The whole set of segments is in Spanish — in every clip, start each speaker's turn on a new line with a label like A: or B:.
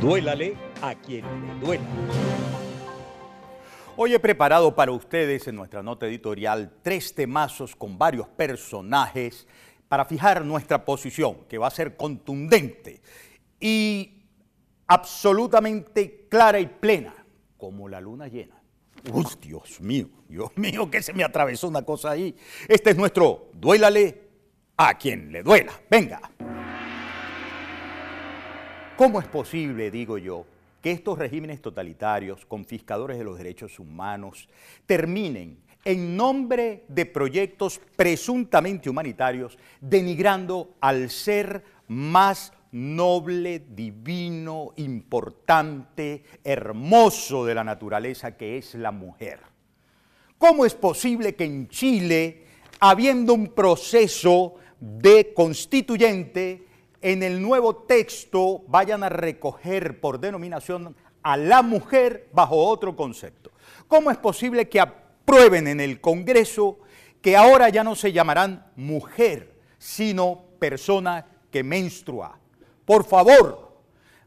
A: Duélale a quien le duela.
B: Hoy he preparado para ustedes en nuestra nota editorial tres temazos con varios personajes para fijar nuestra posición, que va a ser contundente y absolutamente clara y plena, como la luna llena. Uy, Dios mío, Dios mío, que se me atravesó una cosa ahí. Este es nuestro Duélale a quien le duela. Venga. ¿Cómo es posible, digo yo, que estos regímenes totalitarios, confiscadores de los derechos humanos, terminen en nombre de proyectos presuntamente humanitarios, denigrando al ser más noble, divino, importante, hermoso de la naturaleza que es la mujer. ¿Cómo es posible que en Chile, habiendo un proceso de constituyente, en el nuevo texto vayan a recoger por denominación a la mujer bajo otro concepto? ¿Cómo es posible que aprueben en el Congreso que ahora ya no se llamarán mujer, sino persona que menstrua? Por favor,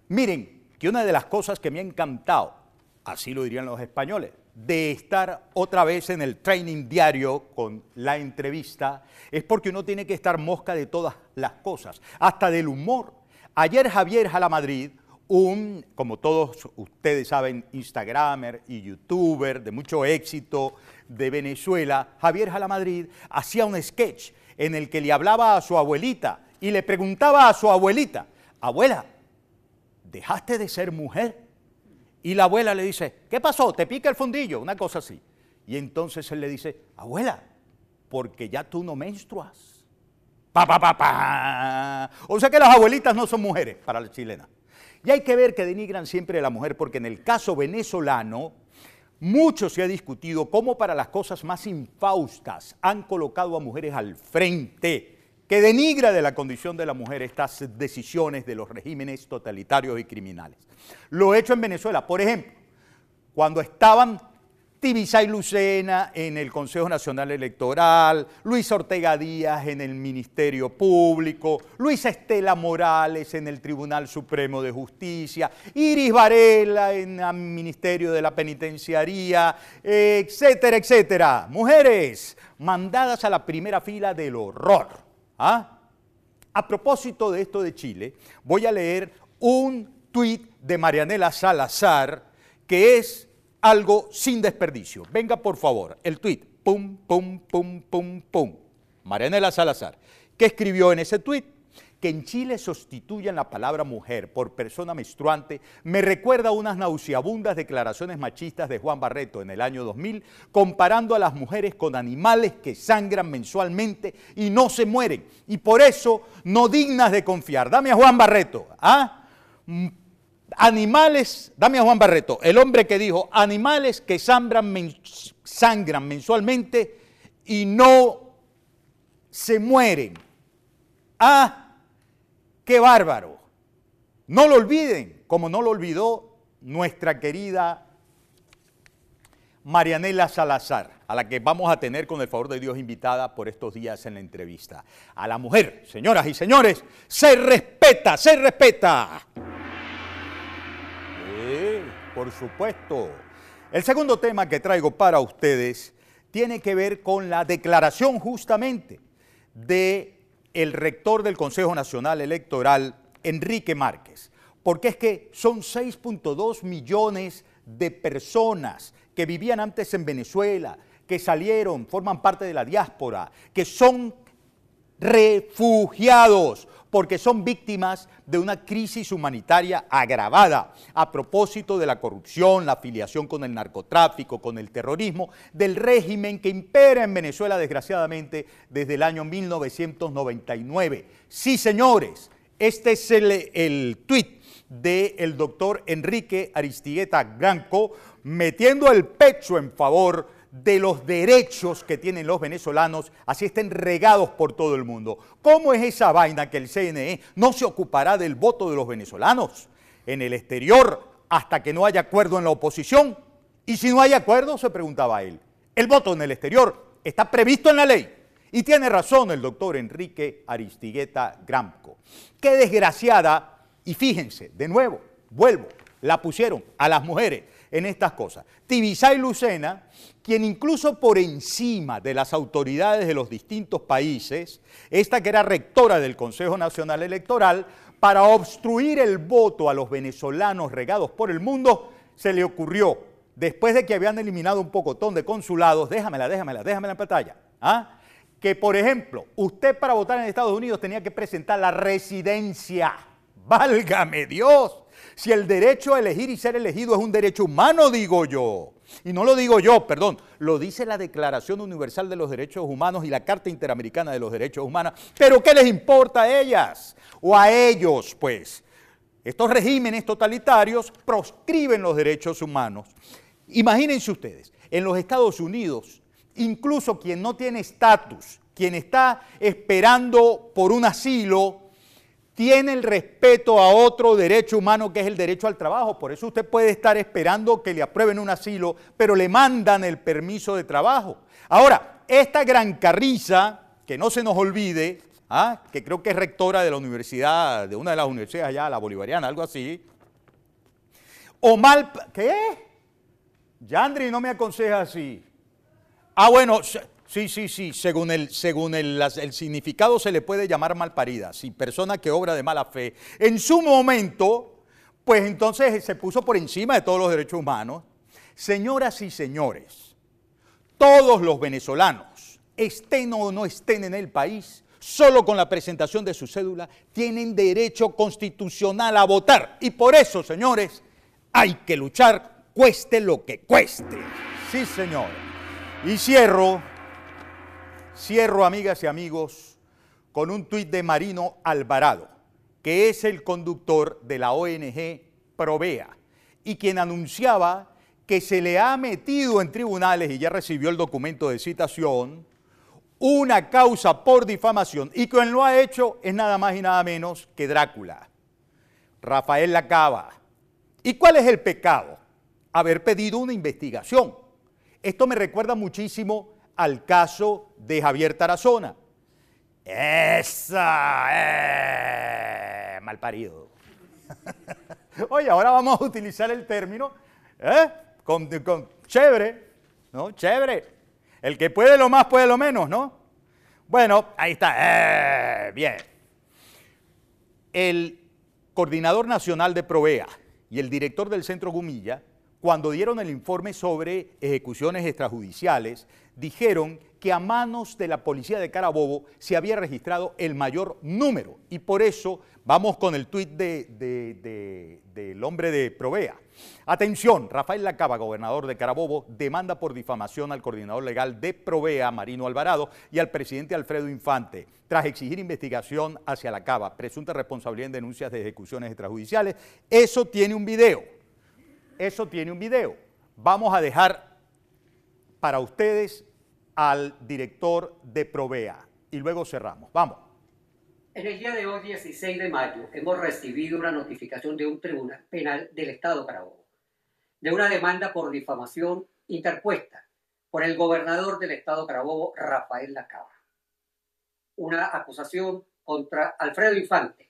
B: miren que una de las cosas que me ha encantado, así lo dirían los españoles, de estar otra vez en el training diario con la entrevista, es porque uno tiene que estar mosca de todas las cosas, hasta del humor. Ayer Javier Jalamadrid, un, como todos ustedes saben, Instagramer y youtuber de mucho éxito de Venezuela, Javier Jalamadrid hacía un sketch en el que le hablaba a su abuelita y le preguntaba a su abuelita, abuela, ¿dejaste de ser mujer? Y la abuela le dice, ¿qué pasó? ¿Te pica el fundillo? Una cosa así. Y entonces él le dice, abuela, porque ya tú no menstruas. Pa, pa, pa, pa. O sea que las abuelitas no son mujeres para la chilena. Y hay que ver que denigran siempre a la mujer, porque en el caso venezolano, mucho se ha discutido cómo para las cosas más infaustas han colocado a mujeres al frente que denigra de la condición de la mujer estas decisiones de los regímenes totalitarios y criminales. Lo he hecho en Venezuela, por ejemplo, cuando estaban Tibisay Lucena en el Consejo Nacional Electoral, Luis Ortega Díaz en el Ministerio Público, Luisa Estela Morales en el Tribunal Supremo de Justicia, Iris Varela en el Ministerio de la Penitenciaría, etcétera, etcétera. Mujeres mandadas a la primera fila del horror ¿Ah? A propósito de esto de Chile, voy a leer un tuit de Marianela Salazar que es algo sin desperdicio. Venga, por favor, el tuit. Pum, pum, pum, pum, pum. Marianela Salazar. ¿Qué escribió en ese tuit? Que en Chile sustituyan la palabra mujer por persona menstruante me recuerda a unas nauseabundas declaraciones machistas de Juan Barreto en el año 2000, comparando a las mujeres con animales que sangran mensualmente y no se mueren, y por eso no dignas de confiar. Dame a Juan Barreto, ¿ah? Mm, animales, dame a Juan Barreto, el hombre que dijo, animales que sangran, sangran mensualmente y no se mueren. Ah, ¡Qué bárbaro! No lo olviden, como no lo olvidó nuestra querida Marianela Salazar, a la que vamos a tener con el favor de Dios invitada por estos días en la entrevista. A la mujer, señoras y señores, se respeta, se respeta. por supuesto. El segundo tema que traigo para ustedes tiene que ver con la declaración justamente de el rector del Consejo Nacional Electoral, Enrique Márquez, porque es que son 6.2 millones de personas que vivían antes en Venezuela, que salieron, forman parte de la diáspora, que son refugiados porque son víctimas de una crisis humanitaria agravada a propósito de la corrupción, la afiliación con el narcotráfico, con el terrorismo, del régimen que impera en Venezuela desgraciadamente desde el año 1999. Sí, señores, este es el, el tuit del doctor Enrique Aristigueta Granco metiendo el pecho en favor de los derechos que tienen los venezolanos, así estén regados por todo el mundo. ¿Cómo es esa vaina que el CNE no se ocupará del voto de los venezolanos en el exterior hasta que no haya acuerdo en la oposición? Y si no hay acuerdo, se preguntaba él, el voto en el exterior está previsto en la ley. Y tiene razón el doctor Enrique Aristigueta Gramco. Qué desgraciada, y fíjense, de nuevo, vuelvo, la pusieron a las mujeres en estas cosas. Tibisay Lucena, quien incluso por encima de las autoridades de los distintos países, esta que era rectora del Consejo Nacional Electoral, para obstruir el voto a los venezolanos regados por el mundo, se le ocurrió, después de que habían eliminado un pocotón de consulados, déjamela, déjamela, déjamela en pantalla, ¿ah? que por ejemplo, usted para votar en Estados Unidos tenía que presentar la residencia. Válgame Dios. Si el derecho a elegir y ser elegido es un derecho humano, digo yo. Y no lo digo yo, perdón, lo dice la Declaración Universal de los Derechos Humanos y la Carta Interamericana de los Derechos Humanos. Pero ¿qué les importa a ellas? O a ellos, pues. Estos regímenes totalitarios proscriben los derechos humanos. Imagínense ustedes, en los Estados Unidos, incluso quien no tiene estatus, quien está esperando por un asilo, tiene el respeto a otro derecho humano que es el derecho al trabajo. Por eso usted puede estar esperando que le aprueben un asilo, pero le mandan el permiso de trabajo. Ahora, esta gran carriza, que no se nos olvide, ¿ah? que creo que es rectora de la universidad, de una de las universidades allá, la bolivariana, algo así, o mal... ¿Qué? Yandri no me aconseja así. Ah, bueno, Sí, sí, sí, según el, según el, significado se le puede llamar malparida, si persona que obra de mala fe. En su momento, pues entonces se puso por encima de todos los derechos humanos. Señoras y señores, todos los venezolanos, estén o no estén en el país, solo con la presentación de su cédula, tienen derecho constitucional a votar. Y por eso, señores, hay que luchar, cueste lo que cueste. Sí, señor. Y cierro Cierro, amigas y amigos, con un tuit de Marino Alvarado, que es el conductor de la ONG Provea y quien anunciaba que se le ha metido en tribunales y ya recibió el documento de citación una causa por difamación y quien lo ha hecho es nada más y nada menos que Drácula, Rafael Lacaba. ¿Y cuál es el pecado? Haber pedido una investigación. Esto me recuerda muchísimo al caso de Javier Tarazona. ¡Esa! Eh, mal parido. Oye, ahora vamos a utilizar el término, ¿eh? Con, chévere, ¿no? Chévere. El que puede lo más puede lo menos, ¿no? Bueno, ahí está. Eh, bien. El coordinador nacional de Provea y el director del Centro Gumilla cuando dieron el informe sobre ejecuciones extrajudiciales, dijeron que a manos de la policía de Carabobo se había registrado el mayor número. Y por eso vamos con el tuit del hombre de Provea. Atención, Rafael Lacaba, gobernador de Carabobo, demanda por difamación al coordinador legal de Provea, Marino Alvarado, y al presidente Alfredo Infante, tras exigir investigación hacia Lacaba, presunta responsabilidad en denuncias de ejecuciones extrajudiciales. Eso tiene un video eso tiene un video. Vamos a dejar para ustedes al director de Provea y luego cerramos. Vamos.
C: En el día de hoy, 16 de mayo, hemos recibido una notificación de un tribunal penal del Estado Carabobo, de una demanda por difamación interpuesta por el gobernador del Estado Carabobo, Rafael Lacaba. Una acusación contra Alfredo Infante,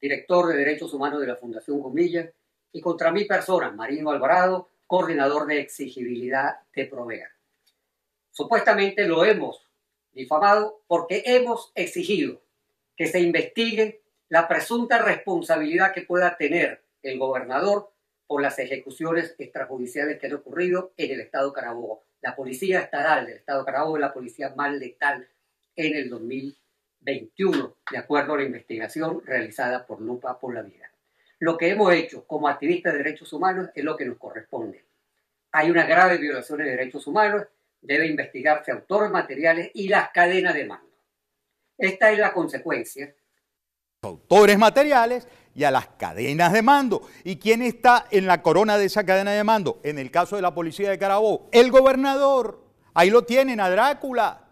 C: director de Derechos Humanos de la Fundación Gomilla, y contra mi persona, Marino Alvarado, coordinador de exigibilidad de Provea. Supuestamente lo hemos difamado porque hemos exigido que se investigue la presunta responsabilidad que pueda tener el gobernador por las ejecuciones extrajudiciales que han ocurrido en el Estado Carabobo. La policía estatal del Estado Carabobo es la policía más letal en el 2021, de acuerdo a la investigación realizada por Lupa por la Vida lo que hemos hecho como activistas de derechos humanos es lo que nos corresponde. Hay una grave violación de derechos humanos, debe investigarse autores materiales y las cadenas de mando. Esta es la consecuencia.
B: Autores materiales y a las cadenas de mando. ¿Y quién está en la corona de esa cadena de mando? En el caso de la policía de Carabobo, el gobernador. Ahí lo tienen a Drácula.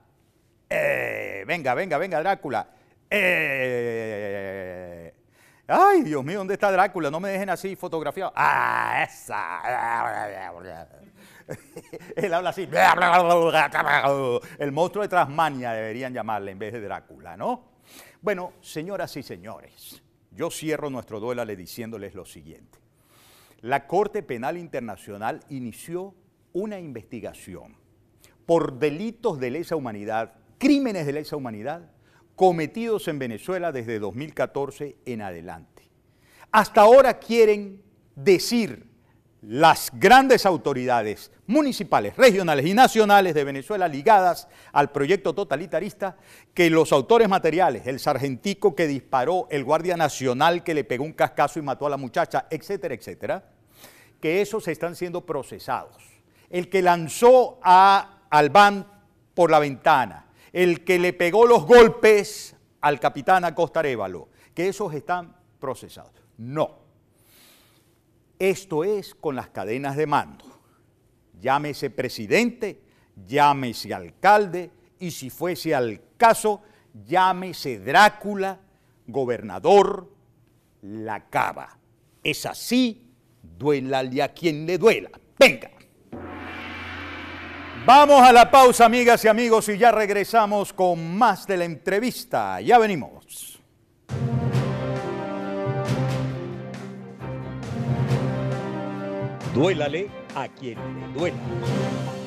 B: Eh, venga, venga, venga, Drácula. Eh, Ay, Dios mío, ¿dónde está Drácula? No me dejen así fotografiado. Ah, esa. Él habla así. El monstruo de Trasmania deberían llamarle en vez de Drácula, ¿no? Bueno, señoras y señores, yo cierro nuestro duelo diciéndoles lo siguiente. la Corte Penal Internacional inició una investigación por delitos de lesa humanidad, crímenes de lesa humanidad, cometidos en Venezuela desde 2014 en adelante. Hasta ahora quieren decir las grandes autoridades municipales, regionales y nacionales de Venezuela ligadas al proyecto totalitarista que los autores materiales, el sargentico que disparó, el guardia nacional que le pegó un cascazo y mató a la muchacha, etcétera, etcétera, que esos están siendo procesados. El que lanzó a Albán por la ventana, el que le pegó los golpes al capitán Acosta Arevalo, que esos están procesados. No. Esto es con las cadenas de mando. Llámese presidente, llámese alcalde y si fuese al caso, llámese Drácula, gobernador, la cava. Es así, duélale a quien le duela. Venga. Vamos a la pausa, amigas y amigos, y ya regresamos con más de la entrevista. Ya venimos.
A: Duélale a quien le duela.